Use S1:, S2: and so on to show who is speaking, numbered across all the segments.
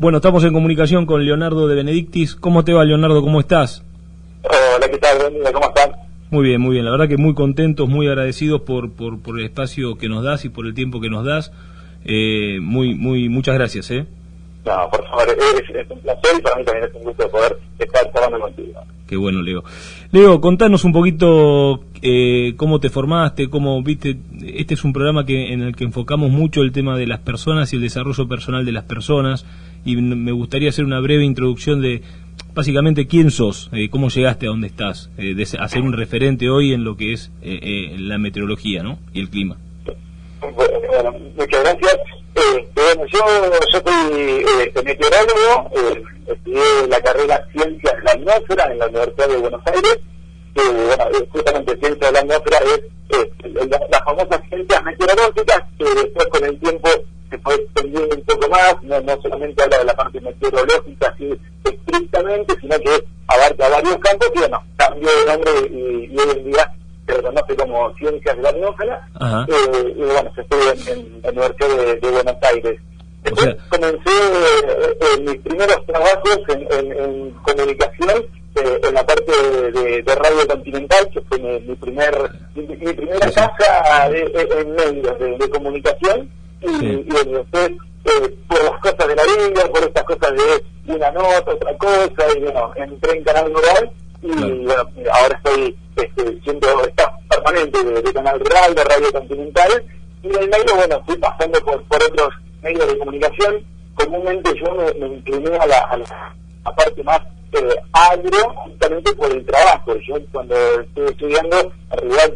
S1: Bueno, estamos en comunicación con Leonardo de Benedictis. ¿Cómo te va, Leonardo? ¿Cómo estás?
S2: Hola, ¿qué tal? ¿Cómo estás?
S1: Muy bien, muy bien. La verdad que muy contentos, muy agradecidos por, por, por el espacio que nos das y por el tiempo que nos das. Eh, muy, muy, muchas gracias, ¿eh?
S2: No, por favor, es, un placer y para mí también es un gusto poder estar hablando contigo.
S1: Qué bueno, Leo. Leo, contanos un poquito eh, cómo te formaste, cómo viste. Este es un programa que en el que enfocamos mucho el tema de las personas y el desarrollo personal de las personas. Y me gustaría hacer una breve introducción de básicamente quién sos, eh, cómo llegaste a donde estás, eh, de ser un referente hoy en lo que es eh, la meteorología ¿no? y el clima.
S2: Bueno, muchas gracias. bueno, yo, yo soy meteorólogo, estudié la carrera Ciencias de la Atmósfera en la Universidad de Buenos Aires, que justamente Ciencias de la Atmósfera es las la famosas ciencias meteorológicas que después con el tiempo se fue extendiendo un poco más, no, no solamente habla de la parte meteorológica así estrictamente, sino que abarca varios campos y bueno, cambió de nombre y, hoy en día se reconoce como Ciencias de la eh, y bueno, se estudia en, la Universidad de, Buenos Aires. Después comencé eh, mis primeros trabajos en, comunicación eh, en la parte de, Radio Continental, que fue mi, primer mi, primera casa en medios de, comunicación y, después eh, por las cosas de la vida, por estas cosas de una nota, otra cosa, y bueno, entré en Canal Rural y bueno, ahora estoy este, siendo staff permanente de, Canal Rural, de Radio Continental, y en el medio, bueno, estoy pasando por, por otros medios de comunicación, comúnmente yo me, me incliné a la, a la parte más eh, agro justamente por el trabajo. Yo cuando estuve estudiando, realidad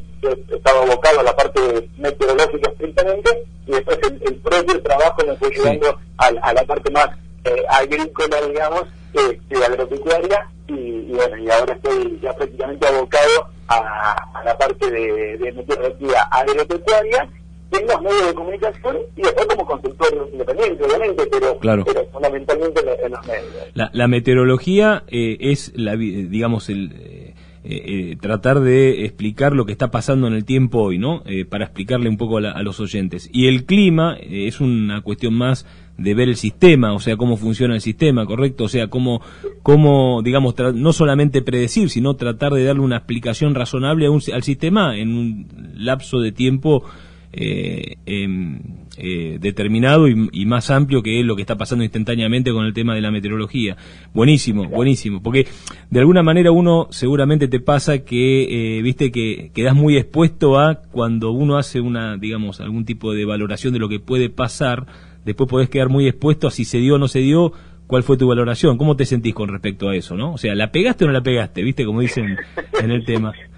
S2: estaba abocado a la parte meteorológica estrictamente y después el, propio trabajo me fue llevando a, la parte más eh, agrícola, digamos, este, agropecuaria y, bueno, y ahora estoy ya prácticamente abocado a, la parte de, de meteorología agropecuaria en los medios de comunicación y después como consultor independiente, obviamente, pero, pero fundamentalmente en los medios.
S1: La, la meteorología eh, es, la, digamos, el... Eh, eh, tratar de explicar lo que está pasando en el tiempo hoy, ¿no? para explicarle un poco a, los oyentes. Y el clima es una cuestión más de ver el sistema, o sea, cómo funciona el sistema, ¿correcto? O sea, cómo, cómo digamos, no solamente predecir, sino tratar de darle una explicación razonable al sistema en un lapso de tiempo eh, em, eh, determinado y, más amplio que es lo que está pasando instantáneamente con el tema de la meteorología. Buenísimo, buenísimo, porque de alguna manera uno seguramente te pasa que, eh, viste, que quedas muy expuesto a cuando uno hace una, digamos, algún tipo de valoración de lo que puede pasar, después podés quedar muy expuesto a si se dio o no se dio, cuál fue tu valoración, cómo te sentís con respecto a eso, ¿no? O sea, ¿la pegaste o no la pegaste? ¿Viste? Como dicen en el tema.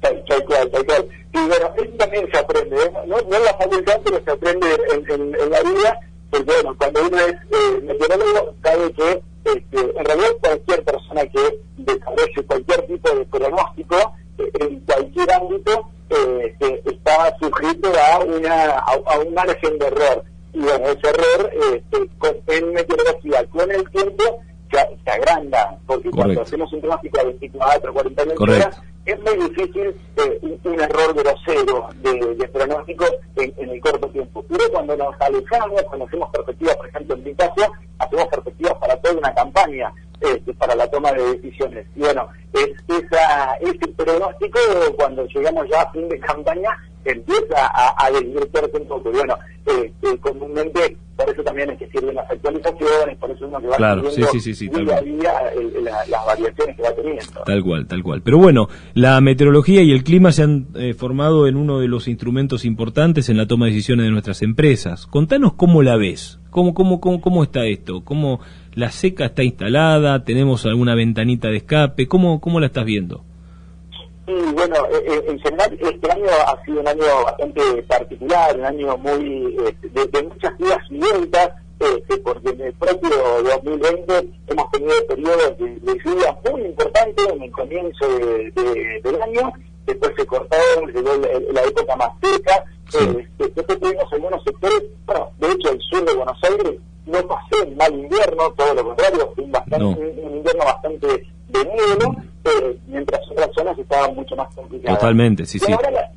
S2: Tal, cual, tal cual. Y bueno, eso también se aprende, ¿eh? no, no en la facultad, pero se aprende en, en, la vida, porque bueno, cuando uno es eh, meteorólogo, sabe que este, en realidad cualquier persona que desarrolle cualquier tipo de pronóstico eh, en cualquier ámbito eh, está sujeto a, una, a, un margen de error. Y bueno, ese error este, en meteorología con el tiempo se, agranda, porque cuando hacemos un pronóstico a 24, 48 horas, es muy difícil eh, un, error grosero de, de pronóstico en, en, el corto tiempo. Pero cuando nos alejamos, cuando hacemos perspectivas, por ejemplo, en caso, hacemos perspectivas para toda una campaña, este, para la toma de decisiones. Y bueno, es, esa, ese pronóstico, cuando llegamos ya a fin de campaña, empieza a, a desvirtuarse un poco. Y bueno, eh, eh, comúnmente por eso también es que sirven las actualizaciones, por eso uno que va
S1: claro, sí, sí, sí,
S2: día a día las variaciones que va teniendo.
S1: Tal cual, tal cual. Pero bueno, la meteorología y el clima se han eh, formado en uno de los instrumentos importantes en la toma de decisiones de nuestras empresas. Contanos cómo la ves, cómo, cómo, cómo, cómo está esto, cómo la seca está instalada, tenemos alguna ventanita de escape, cómo, cómo la estás viendo.
S2: Sí, bueno, eh, eh, en general este año ha sido un año bastante particular, un año muy este, de, muchas días violentas, este, porque en el propio 2020 hemos tenido periodos de, lluvia muy importantes en el comienzo del año, después se cortaron, llegó la, época más seca, este, después tuvimos algunos sectores, bueno, de hecho el sur de Buenos Aires no pasó un mal invierno, todo lo contrario, fue un, bastante, un invierno bastante de nieve, eh, mientras otras zonas estaban mucho más complicadas.
S1: Totalmente, sí,
S2: y
S1: sí.
S2: Ahora la,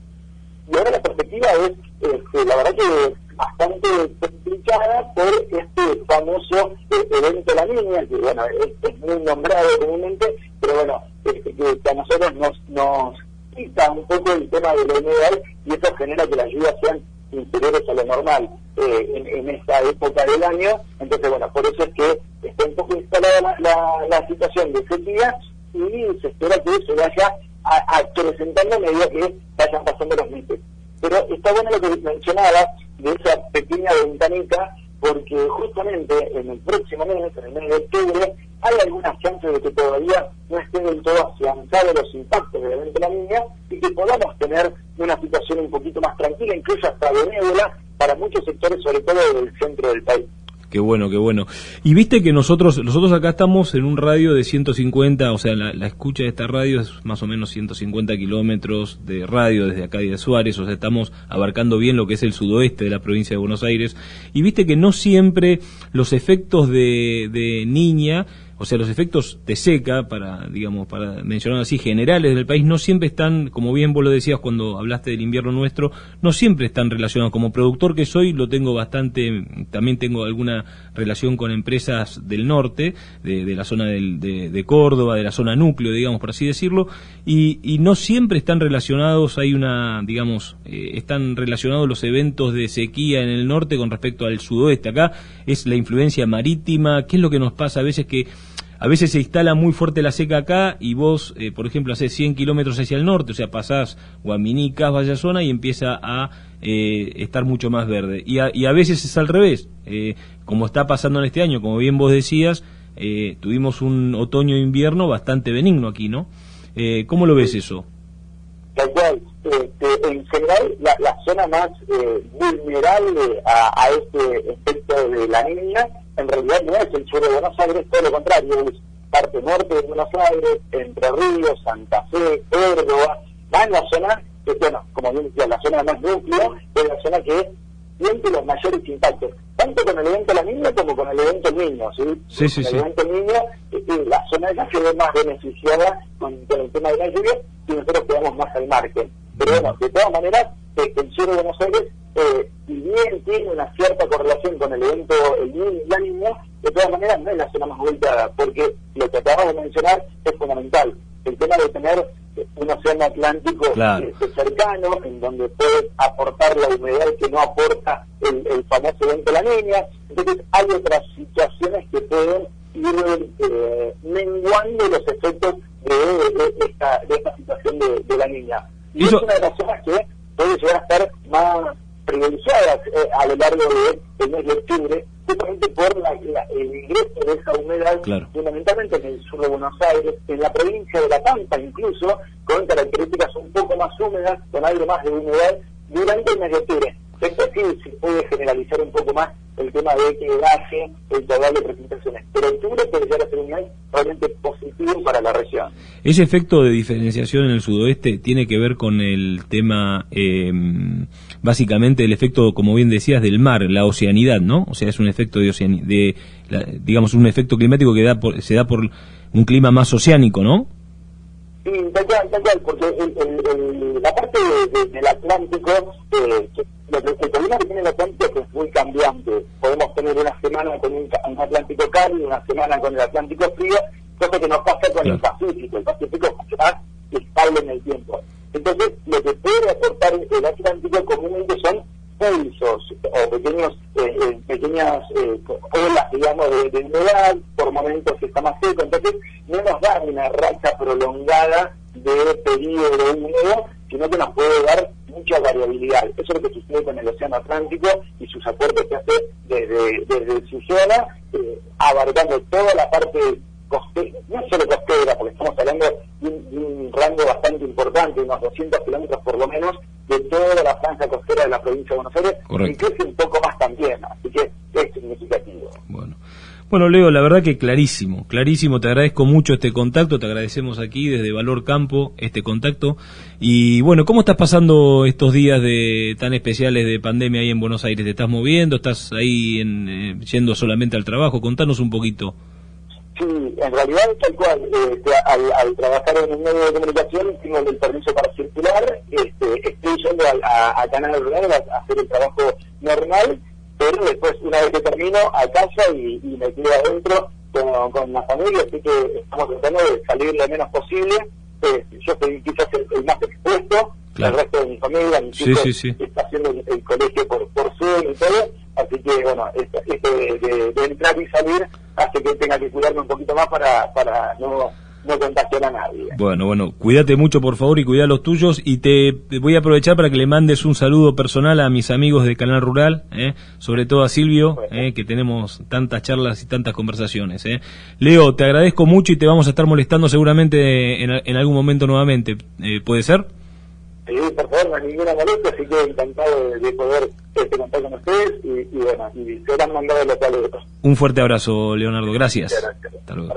S2: y ahora la perspectiva es, este, la verdad que bastante complicada por este famoso eh, evento de la niña, que bueno, es, muy nombrado comúnmente, pero bueno, que, a nosotros nos, nos quita un poco el tema de la humedad y eso genera que las lluvias sean inferiores a lo normal eh, en, esta época del año. Entonces, bueno, por eso es que está un poco instalada la, la, situación de sequía y se espera que se vaya acrecentando a medida que vayan pasando los meses. Pero está bueno lo que mencionaba de esa pequeña ventanita, porque justamente en el próximo mes, en el mes de octubre, hay algunas chances de que todavía no estén del todo afianzados los impactos del evento de la niña y que podamos tener una situación un poquito más tranquila, incluso hasta benévola, para muchos sectores, sobre todo del centro del país.
S1: Qué bueno, qué bueno. Y viste que nosotros, nosotros acá estamos en un radio de 150, o sea, la, escucha de esta radio es más o menos 150 kilómetros de radio desde acá de Suárez, o sea, estamos abarcando bien lo que es el sudoeste de la provincia de Buenos Aires. Y viste que no siempre los efectos de, de niña o sea, los efectos de seca, para, digamos, para mencionar así, generales del país, no siempre están, como bien vos lo decías cuando hablaste del invierno nuestro, no siempre están relacionados. Como productor que soy, lo tengo bastante, también tengo alguna relación con empresas del norte, de, la zona de, Córdoba, de la zona núcleo, digamos, por así decirlo, y, no siempre están relacionados, hay una, digamos, eh, están relacionados los eventos de sequía en el norte con respecto al sudoeste. Acá es la influencia marítima, ¿qué es lo que nos pasa a veces que a veces se instala muy fuerte la seca acá y vos, eh, por ejemplo, haces 100 kilómetros hacia el norte, o sea, pasás Guaminí, vaya zona y empieza a eh, estar mucho más verde. Y a, y a veces es al revés, eh, como está pasando en este año, como bien vos decías, tuvimos un otoño-invierno bastante benigno aquí, ¿no? ¿Cómo lo ves eso?
S2: Tal cual. Este, en general, la, zona más vulnerable a, a este efecto de la niña en realidad no es el sur de Buenos Aires, todo lo contrario, es parte norte de Buenos Aires, Entre Ríos, Santa Fe, Córdoba, va en la zona, que bueno, como bien decía, la zona más núcleo, es la zona que siente los mayores impactos, tanto con el evento la niña como con el evento niño, ¿sí?
S1: Sí, sí,
S2: con el evento niño, eh, la zona esa se ve más beneficiada con, el tema de la lluvia y nosotros quedamos más al margen. Pero bueno, de todas maneras, eh, el sur de Buenos Aires eh, bien tiene una cierta correlación con el evento el niño y la niña, de todas maneras no es la zona más volteada, porque lo que acabamos de mencionar es fundamental. El tema de tener un océano Atlántico este, cercano, en donde puede aportar la humedad que no aporta el, famoso evento la niña. Entonces hay otras situaciones que pueden ir eh, menguando los efectos de, esta, de esta situación de, la niña. Y es una de las zonas que puede llegar a estar más privilegiadas eh, a lo largo del mes de octubre, justamente por la, el ingreso de esa humedad, fundamentalmente en el sur de Buenos Aires, en la provincia de La Pampa incluso, con características un poco más húmedas, con algo más de humedad, durante el mes de octubre. Esto sí se puede generalizar un poco más el tema de que baje el total de precipitaciones. Pero octubre puede llegar a ser un mes realmente positivo para la región.
S1: Ese efecto de diferenciación en el sudoeste tiene que ver con el tema, eh, básicamente el efecto, como bien decías, del mar, la oceanidad, ¿no? O sea, es un efecto de, de digamos, un efecto climático que da se da por un clima más oceánico, ¿no?
S2: Sí, tal cual, tal cual, porque el, la parte del Atlántico, eh, el problema que tiene el Atlántico es que es muy cambiante. Podemos tener una semana con un, Atlántico cálido, una semana con el Atlántico frío, cosa que nos pasa con el Pacífico. El Pacífico es mucho más estable en el tiempo. Entonces, lo que puede aportar el Atlántico comúnmente son pulsos o pequeños, eh, eh, pequeñas eh, olas, digamos, de, de, humedad, por momentos que está más seco. Entonces, no nos da una racha prolongada de periodo húmedo, sino que nos puede dar mucha variabilidad. Eso es lo que sucede con el Océano Atlántico y sus aportes que hace desde, desde su zona, eh, abarcando toda la parte costera, no solo costera, porque estamos hablando de un, rango bastante importante, unos 200 kilómetros por lo menos, de toda la franja costera de la provincia de Buenos Aires, y crece un poco más también, así que es significativo.
S1: Bueno. Bueno, Leo, la verdad que clarísimo, clarísimo, te agradezco mucho este contacto, te agradecemos aquí desde Valor Campo este contacto. Y bueno, ¿cómo estás pasando estos días de tan especiales de pandemia ahí en Buenos Aires? ¿Te estás moviendo? ¿Estás ahí en, eh, yendo solamente al trabajo? Contanos un poquito.
S2: Sí, en realidad, tal cual, este, al, trabajar en un medio de comunicación, tengo el permiso para circular, este, estoy yendo a, a, Canal Rural a, hacer el trabajo normal, pero después, una vez que termino, a casa y, me quedo adentro con, con, la familia, así que estamos tratando de salir lo menos posible. Eh, yo soy quizás el, más expuesto, el resto de mi familia, mi
S1: sí,
S2: está haciendo el, colegio por, por Zoom y todo, así que, bueno, esto, de, de entrar y salir hace que tenga que cuidarme un poquito más para, para no, no contagiar a nadie.
S1: Bueno, bueno, cuídate mucho por favor y cuida los tuyos y te voy a aprovechar para que le mandes un saludo personal a mis amigos de Canal Rural, ¿eh? sobre todo a Silvio, ¿eh? que tenemos tantas charlas y tantas conversaciones. ¿eh? Leo, te agradezco mucho y te vamos a estar molestando seguramente en, en algún momento nuevamente. Eh, ¿Puede ser?
S2: Sí, por favor, no hay ninguna molestia, así que encantado de, poder este, contar con ustedes y, y bueno, y serán mandados los saludos.
S1: Un fuerte abrazo, Leonardo. Gracias.
S2: Gracias. Hasta luego.